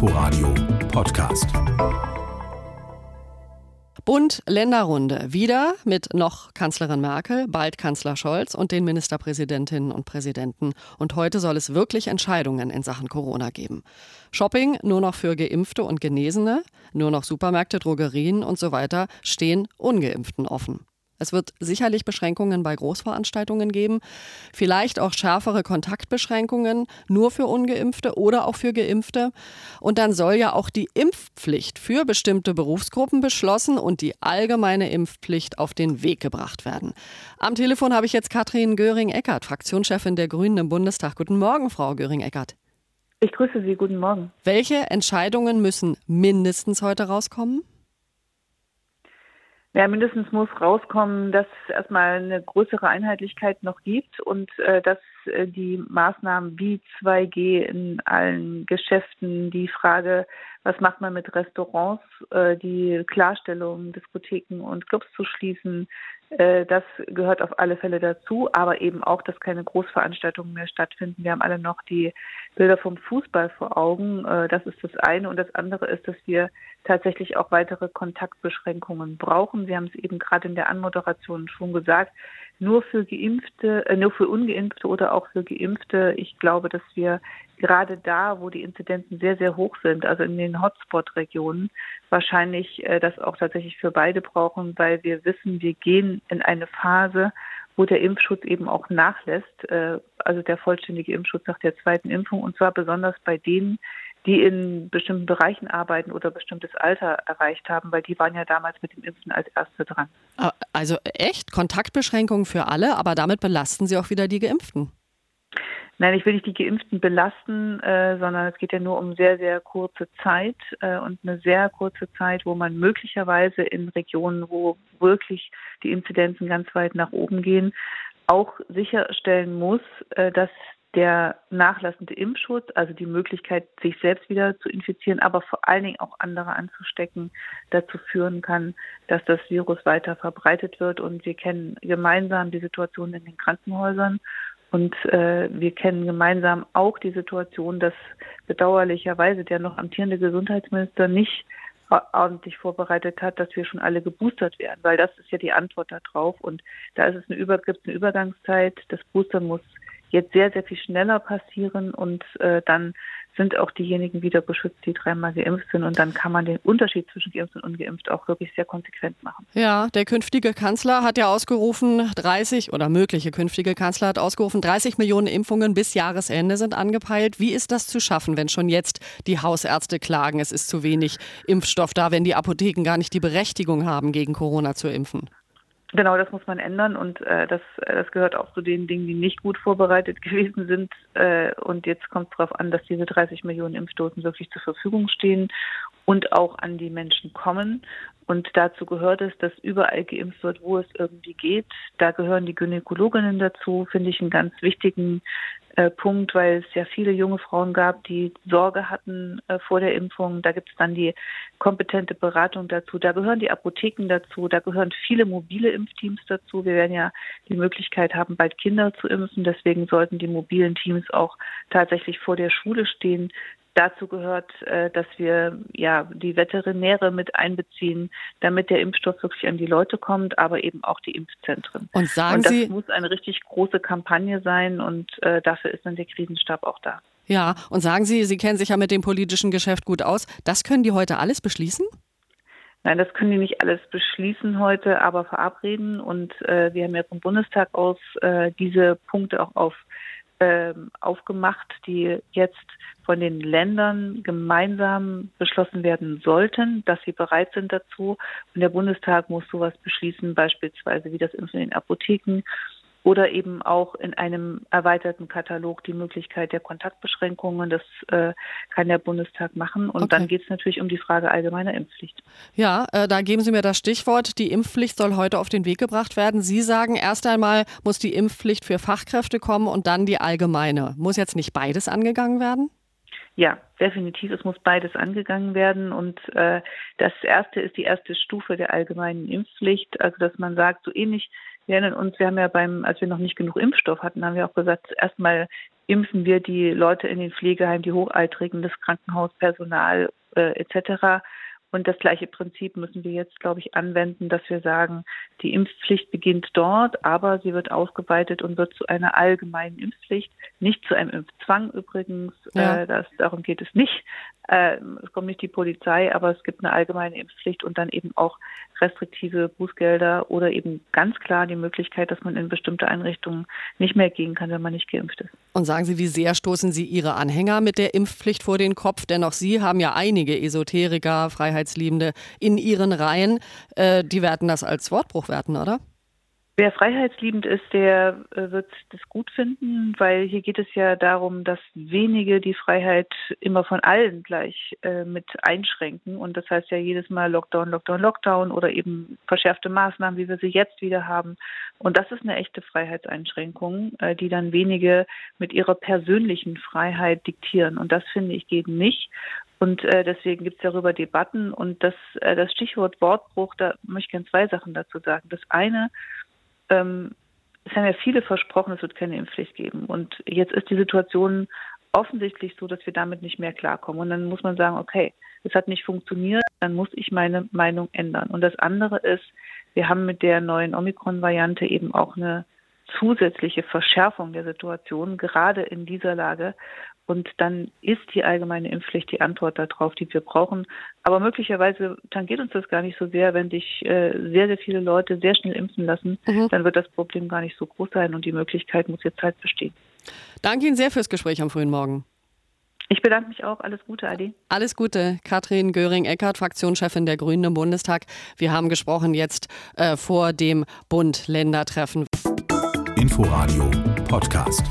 Inforadio Podcast. Bund Länderrunde. Wieder mit noch Kanzlerin Merkel, bald Kanzler Scholz und den Ministerpräsidentinnen und Präsidenten. Und heute soll es wirklich Entscheidungen in Sachen Corona geben. Shopping nur noch für Geimpfte und Genesene, nur noch Supermärkte, Drogerien und so weiter stehen Ungeimpften offen. Es wird sicherlich Beschränkungen bei Großveranstaltungen geben, vielleicht auch schärfere Kontaktbeschränkungen nur für ungeimpfte oder auch für geimpfte. Und dann soll ja auch die Impfpflicht für bestimmte Berufsgruppen beschlossen und die allgemeine Impfpflicht auf den Weg gebracht werden. Am Telefon habe ich jetzt Katrin Göring-Eckert, Fraktionschefin der Grünen im Bundestag. Guten Morgen, Frau Göring-Eckert. Ich grüße Sie, guten Morgen. Welche Entscheidungen müssen mindestens heute rauskommen? Ja, mindestens muss rauskommen, dass es erstmal eine größere Einheitlichkeit noch gibt und äh, dass äh, die Maßnahmen wie 2G in allen Geschäften, die Frage, was macht man mit Restaurants, äh, die Klarstellung, Diskotheken und Clubs zu schließen, äh, das gehört auf alle Fälle dazu, aber eben auch, dass keine Großveranstaltungen mehr stattfinden. Wir haben alle noch die Bilder vom Fußball vor Augen. Äh, das ist das eine. Und das andere ist, dass wir tatsächlich auch weitere Kontaktbeschränkungen brauchen. Sie haben es eben gerade in der Anmoderation schon gesagt nur für Geimpfte, äh, nur für Ungeimpfte oder auch für Geimpfte. Ich glaube, dass wir gerade da, wo die Inzidenzen sehr, sehr hoch sind, also in den Hotspot-Regionen, wahrscheinlich äh, das auch tatsächlich für beide brauchen, weil wir wissen, wir gehen in eine Phase, wo der Impfschutz eben auch nachlässt, äh, also der vollständige Impfschutz nach der zweiten Impfung, und zwar besonders bei denen, die in bestimmten Bereichen arbeiten oder bestimmtes Alter erreicht haben, weil die waren ja damals mit dem Impfen als Erste dran. Ah, also echt Kontaktbeschränkungen für alle, aber damit belasten Sie auch wieder die Geimpften. Nein, ich will nicht die Geimpften belasten, äh, sondern es geht ja nur um sehr, sehr kurze Zeit äh, und eine sehr kurze Zeit, wo man möglicherweise in Regionen, wo wirklich die Inzidenzen ganz weit nach oben gehen, auch sicherstellen muss, äh, dass der nachlassende Impfschutz, also die Möglichkeit, sich selbst wieder zu infizieren, aber vor allen Dingen auch andere anzustecken, dazu führen kann, dass das Virus weiter verbreitet wird. Und wir kennen gemeinsam die Situation in den Krankenhäusern. Und äh, wir kennen gemeinsam auch die Situation, dass bedauerlicherweise der noch amtierende Gesundheitsminister nicht ordentlich vorbereitet hat, dass wir schon alle geboostert werden, weil das ist ja die Antwort darauf. Und da ist es eine, Über gibt eine Übergangszeit. Das Boostern muss jetzt sehr, sehr viel schneller passieren und äh, dann sind auch diejenigen wieder beschützt, die dreimal geimpft sind. Und dann kann man den Unterschied zwischen geimpft und ungeimpft auch wirklich sehr konsequent machen. Ja, der künftige Kanzler hat ja ausgerufen, 30 oder mögliche künftige Kanzler hat ausgerufen, 30 Millionen Impfungen bis Jahresende sind angepeilt. Wie ist das zu schaffen, wenn schon jetzt die Hausärzte klagen, es ist zu wenig Impfstoff da, wenn die Apotheken gar nicht die Berechtigung haben, gegen Corona zu impfen? Genau, das muss man ändern und äh, das, äh, das gehört auch zu den Dingen, die nicht gut vorbereitet gewesen sind. Äh, und jetzt kommt es darauf an, dass diese 30 Millionen Impfdosen wirklich zur Verfügung stehen und auch an die Menschen kommen. Und dazu gehört es, dass überall geimpft wird, wo es irgendwie geht. Da gehören die Gynäkologinnen dazu, finde ich einen ganz wichtigen äh, Punkt, weil es ja viele junge Frauen gab, die Sorge hatten äh, vor der Impfung. Da gibt es dann die kompetente Beratung dazu. Da gehören die Apotheken dazu. Da gehören viele mobile Impfteams dazu. Wir werden ja die Möglichkeit haben, bald Kinder zu impfen. Deswegen sollten die mobilen Teams auch tatsächlich vor der Schule stehen. Dazu gehört, äh, dass wir ja die Veterinäre mit einbeziehen, damit der Impfstoff wirklich an die Leute kommt, aber eben auch die Impfzentren. Und sagen und das Sie, muss eine richtig große Kampagne sein und äh, dafür ist dann der Krisenstab auch da. Ja, und sagen Sie, Sie kennen sich ja mit dem politischen Geschäft gut aus. Das können die heute alles beschließen? Nein, das können die nicht alles beschließen heute, aber verabreden. Und äh, wir haben ja vom Bundestag aus äh, diese Punkte auch auf aufgemacht, die jetzt von den Ländern gemeinsam beschlossen werden sollten, dass sie bereit sind dazu. Und der Bundestag muss sowas beschließen, beispielsweise wie das Impfen in den Apotheken oder eben auch in einem erweiterten Katalog die Möglichkeit der Kontaktbeschränkungen. Das äh, kann der Bundestag machen. Und okay. dann geht es natürlich um die Frage allgemeiner Impfpflicht. Ja, äh, da geben Sie mir das Stichwort. Die Impfpflicht soll heute auf den Weg gebracht werden. Sie sagen, erst einmal muss die Impfpflicht für Fachkräfte kommen und dann die allgemeine. Muss jetzt nicht beides angegangen werden? Ja, definitiv. Es muss beides angegangen werden. Und äh, das erste ist die erste Stufe der allgemeinen Impfpflicht. Also dass man sagt, so ähnlich wir erinnern uns, wir haben ja beim, als wir noch nicht genug Impfstoff hatten, haben wir auch gesagt, erstmal impfen wir die Leute in den Pflegeheimen, die Hochaltrigen, das Krankenhauspersonal äh, etc. Und das gleiche Prinzip müssen wir jetzt, glaube ich, anwenden, dass wir sagen, die Impfpflicht beginnt dort, aber sie wird ausgeweitet und wird zu einer allgemeinen Impfpflicht, nicht zu einem Impfzwang übrigens. Ja. Äh, das, darum geht es nicht. Äh, es kommt nicht die Polizei, aber es gibt eine allgemeine Impfpflicht und dann eben auch restriktive Bußgelder oder eben ganz klar die Möglichkeit, dass man in bestimmte Einrichtungen nicht mehr gehen kann, wenn man nicht geimpft ist. Und sagen Sie, wie sehr stoßen Sie Ihre Anhänger mit der Impfpflicht vor den Kopf? Denn auch Sie haben ja einige Esoteriker, Freiheitsliebende in Ihren Reihen. Äh, die werden das als Wortbruch werten, oder? Wer freiheitsliebend ist, der äh, wird das gut finden, weil hier geht es ja darum, dass wenige die Freiheit immer von allen gleich äh, mit einschränken. Und das heißt ja jedes Mal Lockdown, Lockdown, Lockdown oder eben verschärfte Maßnahmen, wie wir sie jetzt wieder haben. Und das ist eine echte Freiheitseinschränkung, äh, die dann wenige mit ihrer persönlichen Freiheit diktieren. Und das finde ich geht nicht. Und äh, deswegen gibt es darüber Debatten. Und das, äh, das Stichwort Wortbruch, da möchte ich gerne zwei Sachen dazu sagen. Das eine, ähm, es haben ja viele versprochen, es wird keine Impfpflicht geben. Und jetzt ist die Situation offensichtlich so, dass wir damit nicht mehr klarkommen. Und dann muss man sagen, okay, es hat nicht funktioniert, dann muss ich meine Meinung ändern. Und das andere ist, wir haben mit der neuen Omikron-Variante eben auch eine zusätzliche Verschärfung der Situation, gerade in dieser Lage. Und dann ist die allgemeine Impfpflicht die Antwort darauf, die wir brauchen. Aber möglicherweise tangiert uns das gar nicht so sehr, wenn sich äh, sehr, sehr viele Leute sehr schnell impfen lassen. Mhm. Dann wird das Problem gar nicht so groß sein und die Möglichkeit muss jetzt halt bestehen. Danke Ihnen sehr fürs Gespräch am frühen Morgen. Ich bedanke mich auch. Alles Gute, Adi. Alles Gute. Katrin Göring-Eckardt, Fraktionschefin der Grünen im Bundestag. Wir haben gesprochen jetzt äh, vor dem Bund-Länder-Treffen. Inforadio Podcast.